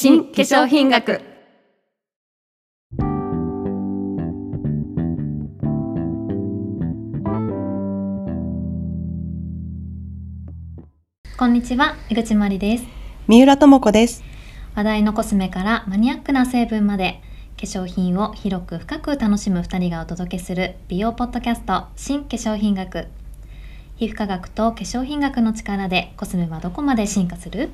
新化粧品学。こんにちは江口まりです。三浦智子です。話題のコスメからマニアックな成分まで化粧品を広く深く楽しむ2人がお届けする美容ポッドキャスト新化粧品学。皮膚科学と化粧品学の力でコスメはどこまで進化する？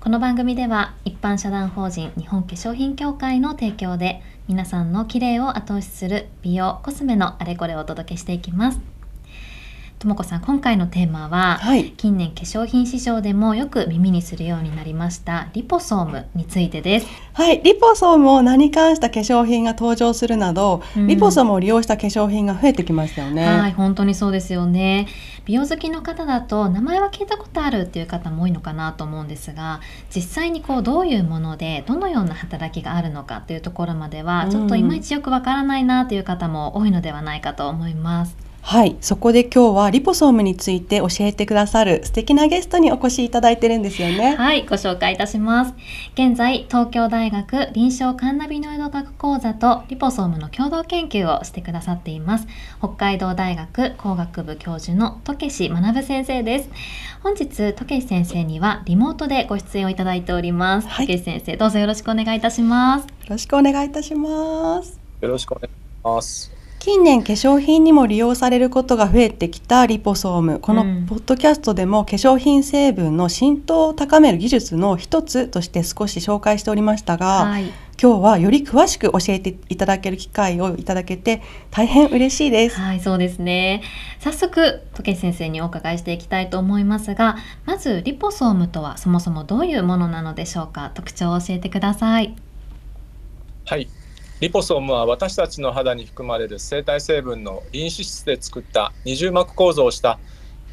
この番組では一般社団法人日本化粧品協会の提供で皆さんの綺麗を後押しする美容コスメのあれこれをお届けしていきます。ともこさん今回のテーマは、はい、近年化粧品市場でもよく耳にするようになりましたリポソームについてです。はい。リポソームを名に関した化粧品が登場するなど、うん、リポソームを利用した化粧品が増えてきましたよね。はい本当にそうですよね。美容好きの方だと名前は聞いたことあるっていう方も多いのかなと思うんですが実際にこうどういうものでどのような働きがあるのかっていうところまではちょっといまいちよくわからないなという方も多いのではないかと思います。はい、そこで今日はリポソームについて教えてくださる素敵なゲストにお越しいただいてるんですよね。はい、ご紹介いたします。現在、東京大学臨床カンナビノイド学講座とリポソームの共同研究をしてくださっています。北海道大学工学部教授の時志学先生です。本日、時志先生にはリモートでご出演をいただいております。はい、時志先生、どうぞよろしくお願いいたします。よろしくお願いいたします。よろしくお願いします。近年化粧品にも利用されることが増えてきたリポソーム。このポッドキャストでも化粧品成分の浸透を高める技術の一つとして少し紹介しておりましたが、はい、今日はより詳しく教えていただける機会をいただけて大変嬉しいです。はいそうですね。早速時計先生にお伺いしていきたいと思いますがまずリポソームとはそもそもどういうものなのでしょうか？特徴を教えてください。はいリポソームは私たちの肌に含まれる生体成分のリン脂質で作った二重膜構造をした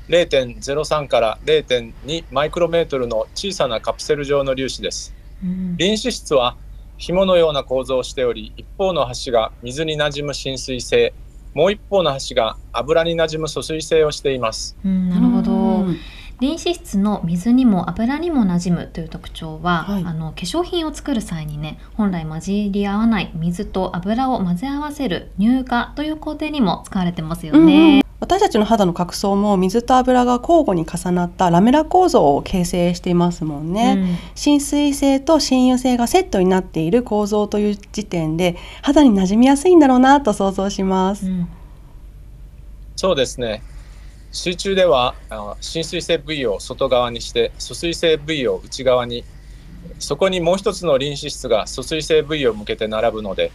0.03から0.2マイクロメートルの小さなカプセル状の粒子です。うん、リン脂質は紐のような構造をしており一方の端が水になじむ浸水性もう一方の端が油になじむ疎水性をしています。うん、なるほど。リン脂質の水にも油にもなじむという特徴は、はい、あの化粧品を作る際にね本来混じり合わない水と油を混ぜ合わせる乳化という工程にも使われてますよね。うんうん。私たちの肌の角層も水と油が交互に重なったラメラ構造を形成していますもんね、うん、浸水性と浸油性がセットになっている構造という時点で肌に馴染みやすいんだろうなと想像します、うん、そうですね水中では浸水性部位を外側にして疎水性部位を内側にそこにもう一つの臨脂質が疎水性部位を向けて並ぶので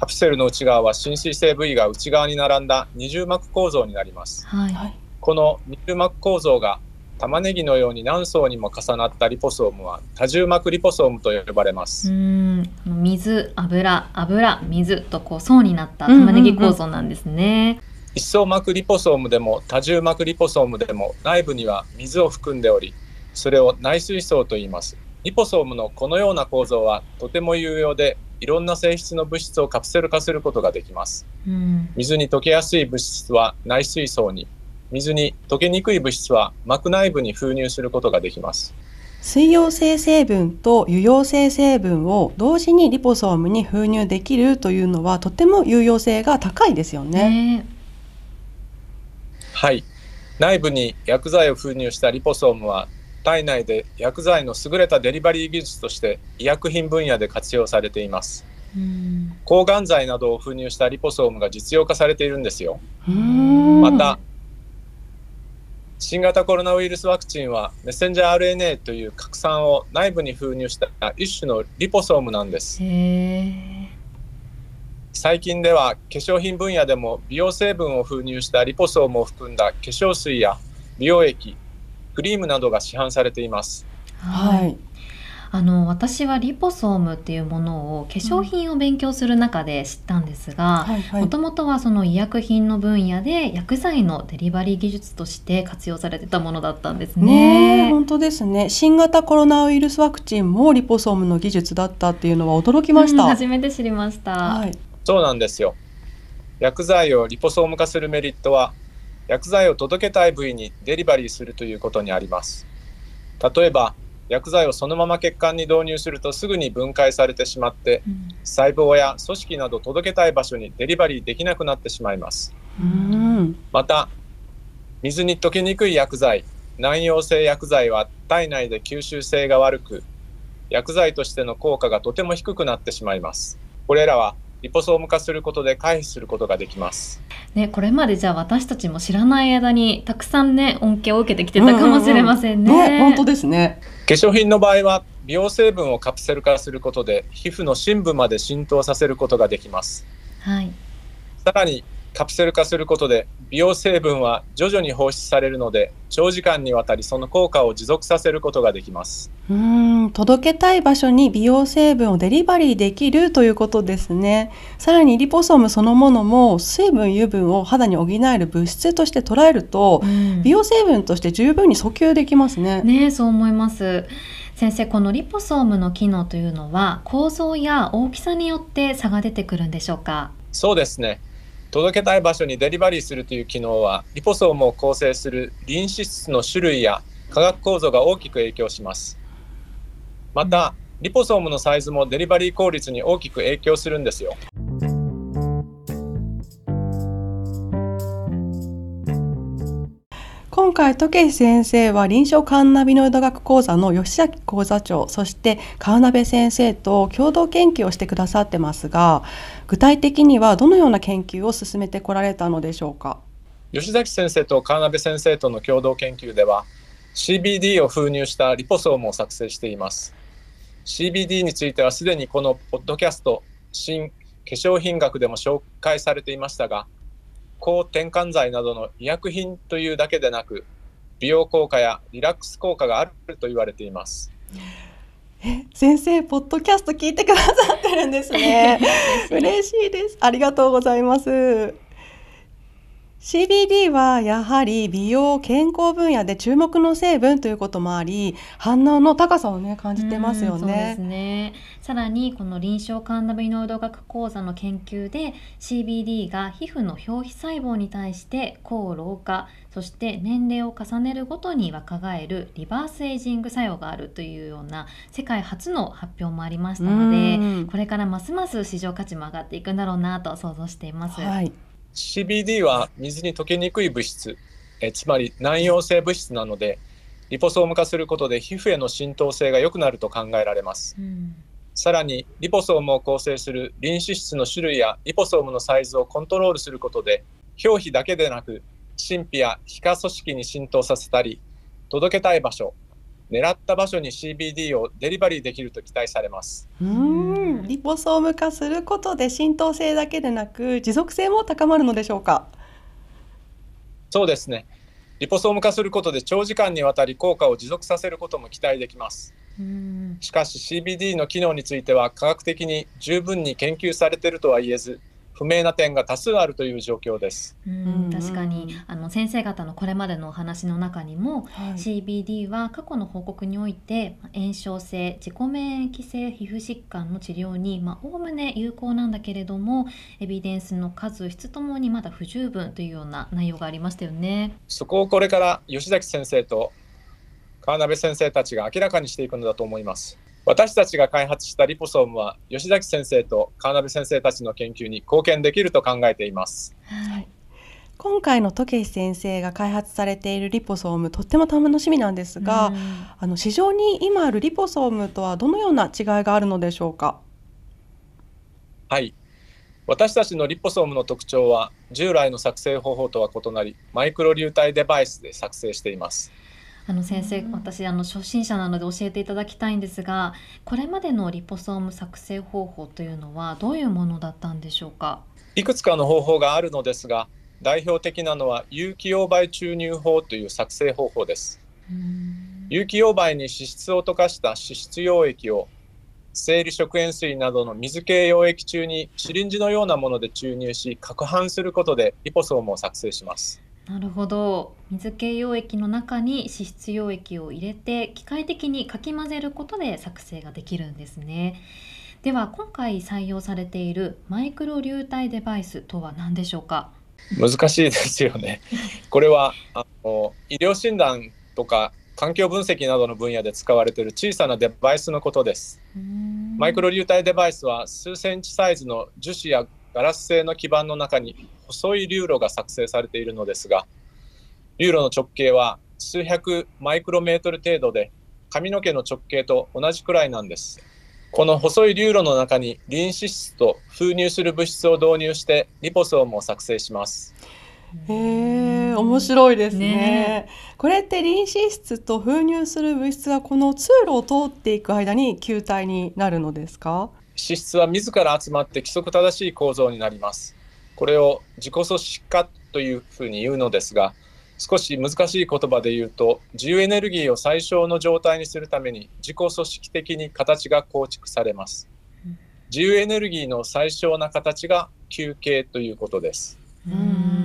カプセルの内側は浸水性部位が内側に並んだ二重膜構造になります、はい、この二重膜構造が玉ねぎのように何層にも重なったリポソームは多重膜リポソームと呼ばれます。水油油水とこう層になった玉ねぎ構造なんですね、うんうんうん一層膜リポソームでも多重膜リポソームでも内部には水を含んでおりそれを内水層と言います。リポソームのこのような構造はとても有用でいろんな性質の物質をカプセル化することができます、うん、水に溶けやすい物質は内水層に水に溶けにくい物質は膜内部に封入することができます。水溶性成分と油溶性成分を同時にリポソームに封入できるというのはとても有用性が高いですよね。ねはい。内部に薬剤を封入したリポソームは体内で薬剤の優れたデリバリー技術として医薬品分野で活用されています。抗がん剤などを封入したリポソームが実用化されているんですよ。また新型コロナウイルスワクチンはメッセンジャー RNA という核酸を内部に封入した一種のリポソームなんです最近では化粧品分野でも美容成分を封入したリポソームを含んだ化粧水や美容液クリームなどが市販されています。はい、あの私はリポソームっていうものを化粧品を勉強する中で知ったんですがもともとはその医薬品の分野で薬剤のデリバリー技術として活用されてたものだったんですね。ね本当ですね新型コロナウイルスワクチンもリポソームの技術だったっていうのは驚きました。うん、初めて知りました。はいそうなんですよ。薬剤をリポソーム化するメリットは薬剤を届けたい部位にデリバリーするということにあります。例えば薬剤をそのまま血管に導入するとすぐに分解されてしまって、うん、細胞や組織など届けたい場所にデリバリーできなくなってしまいます。また水に溶けにくい薬剤難溶性薬剤は体内で吸収性が悪く薬剤としての効果がとても低くなってしまいます。これらはリポソーム化することで回避することができます。ね、これまでじゃあ私たちも知らない間にたくさんね恩恵を受けてきてたかもしれませんね。うんうんうん、ね本当ですね。化粧品の場合は美容成分をカプセル化することで皮膚の深部まで浸透させることができます。はい。さらにカプセル化することで美容成分は徐々に放出されるので長時間にわたりその効果を持続させることができます。うん届けたい場所に美容成分をデリバリーできるということですね。さらにリポソームそのものも水分油分を肌に補える物質として捉えると、美容成分として十分に訴求できますね。ねそう思います。先生このリポソームの機能というのは構造や大きさによって差が出てくるんでしょうか？そうですね届けたい場所にデリバリーするという機能はリポソームを構成するリン脂質の種類や化学構造が大きく影響します。またリポソームのサイズもデリバリー効率に大きく影響するんですよ。回、時計先生は臨床カンナビノイド学講座の吉崎講座長、そして川鍋先生と共同研究をしてくださってますが、具体的にはどのような研究を進めてこられたのでしょうか？吉崎先生と川鍋先生との共同研究では、CBD を封入したリポソームを作成しています。CBD についてはすでにこのポッドキャスト、新化粧品学でも紹介されていましたが、抗転換剤などの医薬品というだけでなく美容効果やリラックス効果があると言われています。え先生ポッドキャスト聞いてくださってるんですね。嬉しいです。ありがとうございます CBD はやはり美容健康分野で注目の成分ということもあり反応の高さをね感じてますよね。そうですねさらにこの臨床カンナビノイド学講座の研究で CBD が皮膚の表皮細胞に対して抗老化そして年齢を重ねるごとに若返るリバースエイジング作用があるというような世界初の発表もありましたのでこれからますます市場価値も上がっていくんだろうなと想像しています。はい CBD は水に溶けにくい物質えつまり難溶性物質なのでリポソーム化することで皮膚への浸透性が良くなると考えられます、うん、さらにリポソームを構成するリン脂質の種類やリポソームのサイズをコントロールすることで表皮だけでなく神秘や皮下組織に浸透させたり届けたい場所狙った場所に CBD をデリバリーできると期待されます。うん。リポソーム化することで浸透性だけでなく持続性も高まるのでしょうか？そうですね。リポソーム化することで長時間にわたり効果を持続させることも期待できます。しかし CBD の機能については科学的に十分に研究されているとは言えず不明な点が多数あるという状況です。うん確かにあの先生方のこれまでのお話の中にも、はい、CBD は過去の報告において炎症性自己免疫性皮膚疾患の治療におおむね有効なんだけれどもエビデンスの数質ともにまだ不十分というような内容がありましたよね。そこをこれから吉崎先生と川辺先生たちが明らかにしていくのだと思います。私たちが開発したリポソームは吉崎先生と川辺先生たちの研究に貢献できると考えています。はい、今回の時先生が開発されているリポソームとっても楽しみなんですが、あの市場に今あるリポソームとはどのような違いがあるのでしょうか？はい私たちのリポソームの特徴は従来の作成方法とは異なりマイクロ流体デバイスで作成していますあの先生、私あの初心者なので教えていただきたいんですがこれまでのリポソーム作成方法というのはどういうものだったんでしょうか？いくつかの方法があるのですが代表的なのは有機溶媒注入法という作成方法です。有機溶媒に脂質を溶かした脂質溶液を生理食塩水などの水系溶液中にシリンジのようなもので注入し攪拌することでリポソームを作成しますなるほど。水系溶液の中に脂質溶液を入れて機械的にかき混ぜることで作成ができるんですね。では今回採用されているマイクロ流体デバイスとは何でしょうか？難しいですよね。これはあの医療診断とか環境分析などの分野で使われている小さなデバイスのことです。マイクロ流体デバイスは数センチサイズの樹脂やガラス製の基板の中に細い流路が作成されているのですが、流路の直径は数百マイクロメートル程度で髪の毛の直径と同じくらいなんです。この細い流路の中にリン脂質と封入する物質を導入してリポソームを作成します。へえ、面白いですね。ねこれってリン脂質と封入する物質がこの通路を通っていく間に球体になるのですか脂質は自ら集まって規則正しい構造になります。これを自己組織化というふうに言うのですが、少し難しい言葉で言うと自由エネルギーを最小の状態にするために自己組織的に形が構築されます。自由エネルギーの最小な形が球形ということです。うん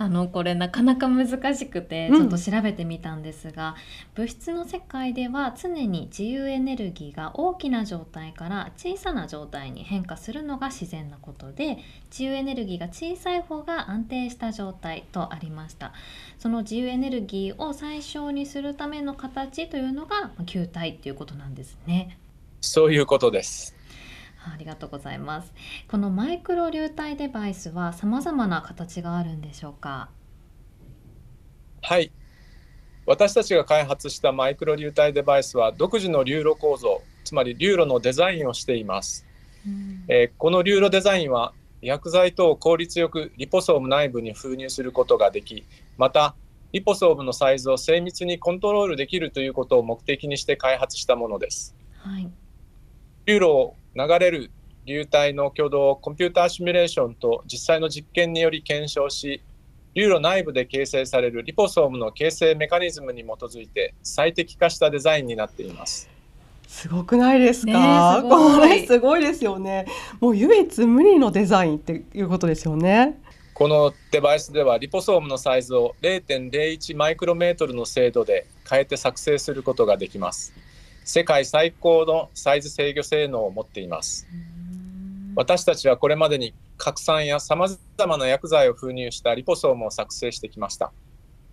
あのこれなかなか難しくてちょっと調べてみたんですが、うん、物質の世界では常に自由エネルギーが大きな状態から小さな状態に変化するのが自然なことで自由エネルギーが小さい方が安定した状態とありました。その自由エネルギーを最小にするための形というのが球体っていうことなんですね。そういうことですありがとうございます。このマイクロ流体デバイスは様々な形があるんでしょうか？はい。私たちが開発したマイクロ流体デバイスは独自の流路構造、つまり流路のデザインをしています。うん、えー、この流路デザインは薬剤等を効率よくリポソーム内部に封入することができ、またリポソームのサイズを精密にコントロールできるということを目的にして開発したものです。はい、流路を流れる流体の挙動をコンピューターシミュレーションと実際の実験により検証し流路内部で形成されるリポソームの形成メカニズムに基づいて最適化したデザインになっています。すごくないですか、ね、これすごいですよね。もう唯一無二のデザインっていうことですよね。このデバイスではリポソームのサイズを0.01マイクロメートルの精度で変えて作成することができます。世界最高のサイズ制御性能を持っています。私たちはこれまでに核酸やさまざまな薬剤を封入したリポソームを作成してきました。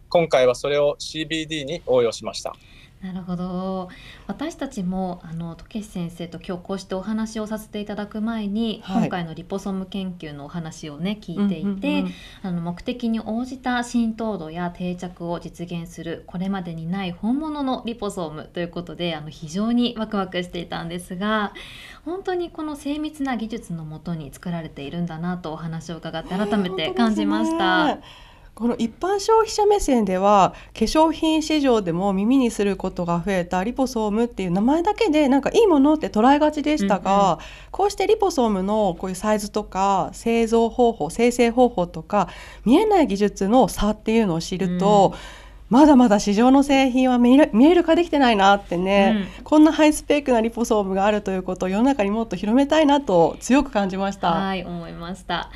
今回はそれを CBD に応用しました。なるほど。私たちもあの時先生と今日こうしてお話をさせていただく前に、はい、今回のリポソーム研究のお話をね聞いていて、あの目的に応じた浸透度や定着を実現するこれまでにない本物のリポソームということであの非常にワクワクしていたんですが本当にこの精密な技術のもとに作られているんだなとお話を伺って改めて感じました。この一般消費者目線では化粧品市場でも耳にすることが増えたリポソームっていう名前だけでなんかいいものって捉えがちでしたが、うんうん、こうしてリポソームのこういうサイズとか製造方法生成方法とか見えない技術の差っていうのを知ると、うん。まだまだ市場の製品は見える化できてないなってね、うん、こんなハイスペックなリポソームがあるということを世の中にもっと広めたいなと強く感じました。はい思いました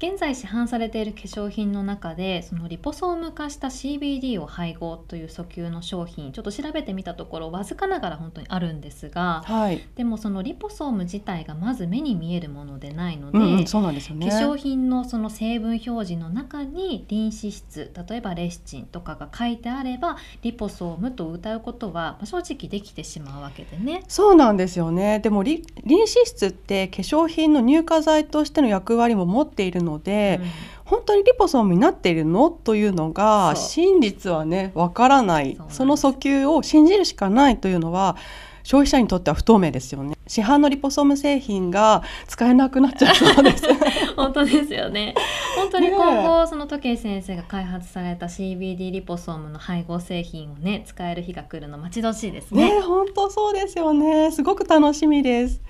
現在市販されている化粧品の中でそのリポソーム化した CBD を配合という訴求の商品ちょっと調べてみたところわずかながら本当にあるんですが、はい、でもそのリポソーム自体がまず目に見えるものでないので、うんうん、そうなんですよね、化粧品のその成分表示の中にリン脂質例えばレシチンとかが書いてあればリポソームと歌うことは正直できてしまうわけでね。そうなんですよね。でもリリン脂質って化粧品の乳化剤としての役割も持っているので、うん、本当にリポソームになっているのというのが真実はねわからない。その訴求を信じるしかないというのは消費者にとっては不透明ですよね。市販のリポソーム製品が使えなくなっちゃうそうです。本当ですよね。本当に今後、ね、その時計先生が開発された CBD リポソームの配合製品をね使える日が来るの待ち遠しいですね。ね本当そうですよね。すごく楽しみです。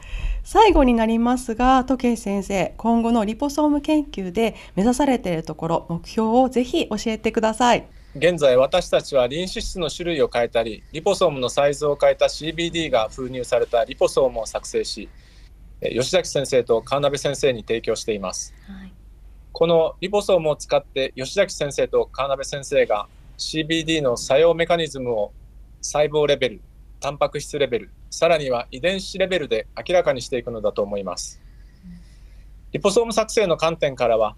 最後になりますが時計先生今後のリポソーム研究で目指されているところ目標をぜひ教えてください現在私たちはリン脂質の種類を変えたりリポソームのサイズを変えた CBD が封入されたリポソームを作成し吉崎先生と川辺先生に提供しています、はい、このリポソームを使って吉崎先生と川辺先生が CBD の作用メカニズムを細胞レベルタンパク質レベルさらには遺伝子レベルで明らかにしていくのだと思います。リポソーム作成の観点からは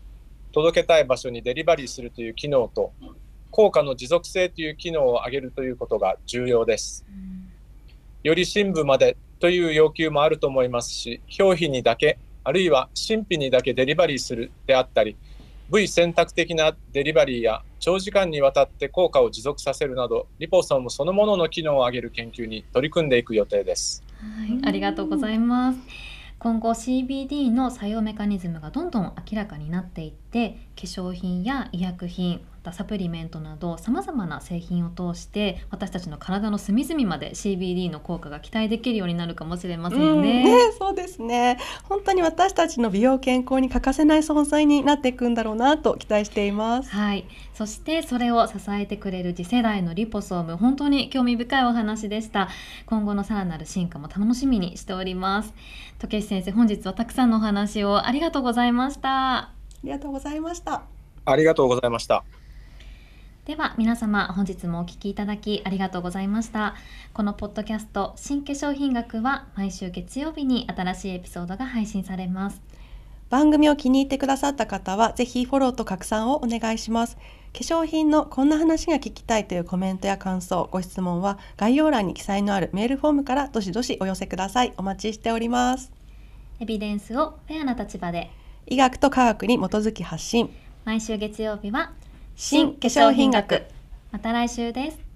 届けたい場所にデリバリーするという機能と効果の持続性という機能を上げるということが重要です。より深部までという要求もあると思いますし表皮にだけあるいは神秘にだけデリバリーするであったり部位選択的なデリバリーや長時間にわたって効果を持続させるなどリポソームそのものの機能を上げる研究に取り組んでいく予定です。はい、ありがとうございます。今後 CBD の作用メカニズムがどんどん明らかになっていって化粧品や医薬品またサプリメントなどさまざまな製品を通して私たちの体の隅々まで CBD の効果が期待できるようになるかもしれませんよね。うん、ねそうですね。本当に私たちの美容健康に欠かせない存在になっていくんだろうなと期待しています。はい。そしてそれを支えてくれる次世代のリポソーム。本当に興味深いお話でした。今後のさらなる進化も楽しみにしております。時石先生本日はたくさんのお話をありがとうございました。ありがとうございました。ありがとうございましたでは皆様本日もお聴きいただきありがとうございました。このポッドキャスト新化粧品学は毎週月曜日に新しいエピソードが配信されます。番組を気に入ってくださった方はぜひフォローと拡散をお願いします。化粧品のこんな話が聞きたいというコメントや感想ご質問は概要欄に記載のあるメールフォームからどしどしお寄せください。お待ちしております。エビデンスをフェアな立場で。医学と科学に基づき発信。毎週月曜日は新化粧品学。また来週です。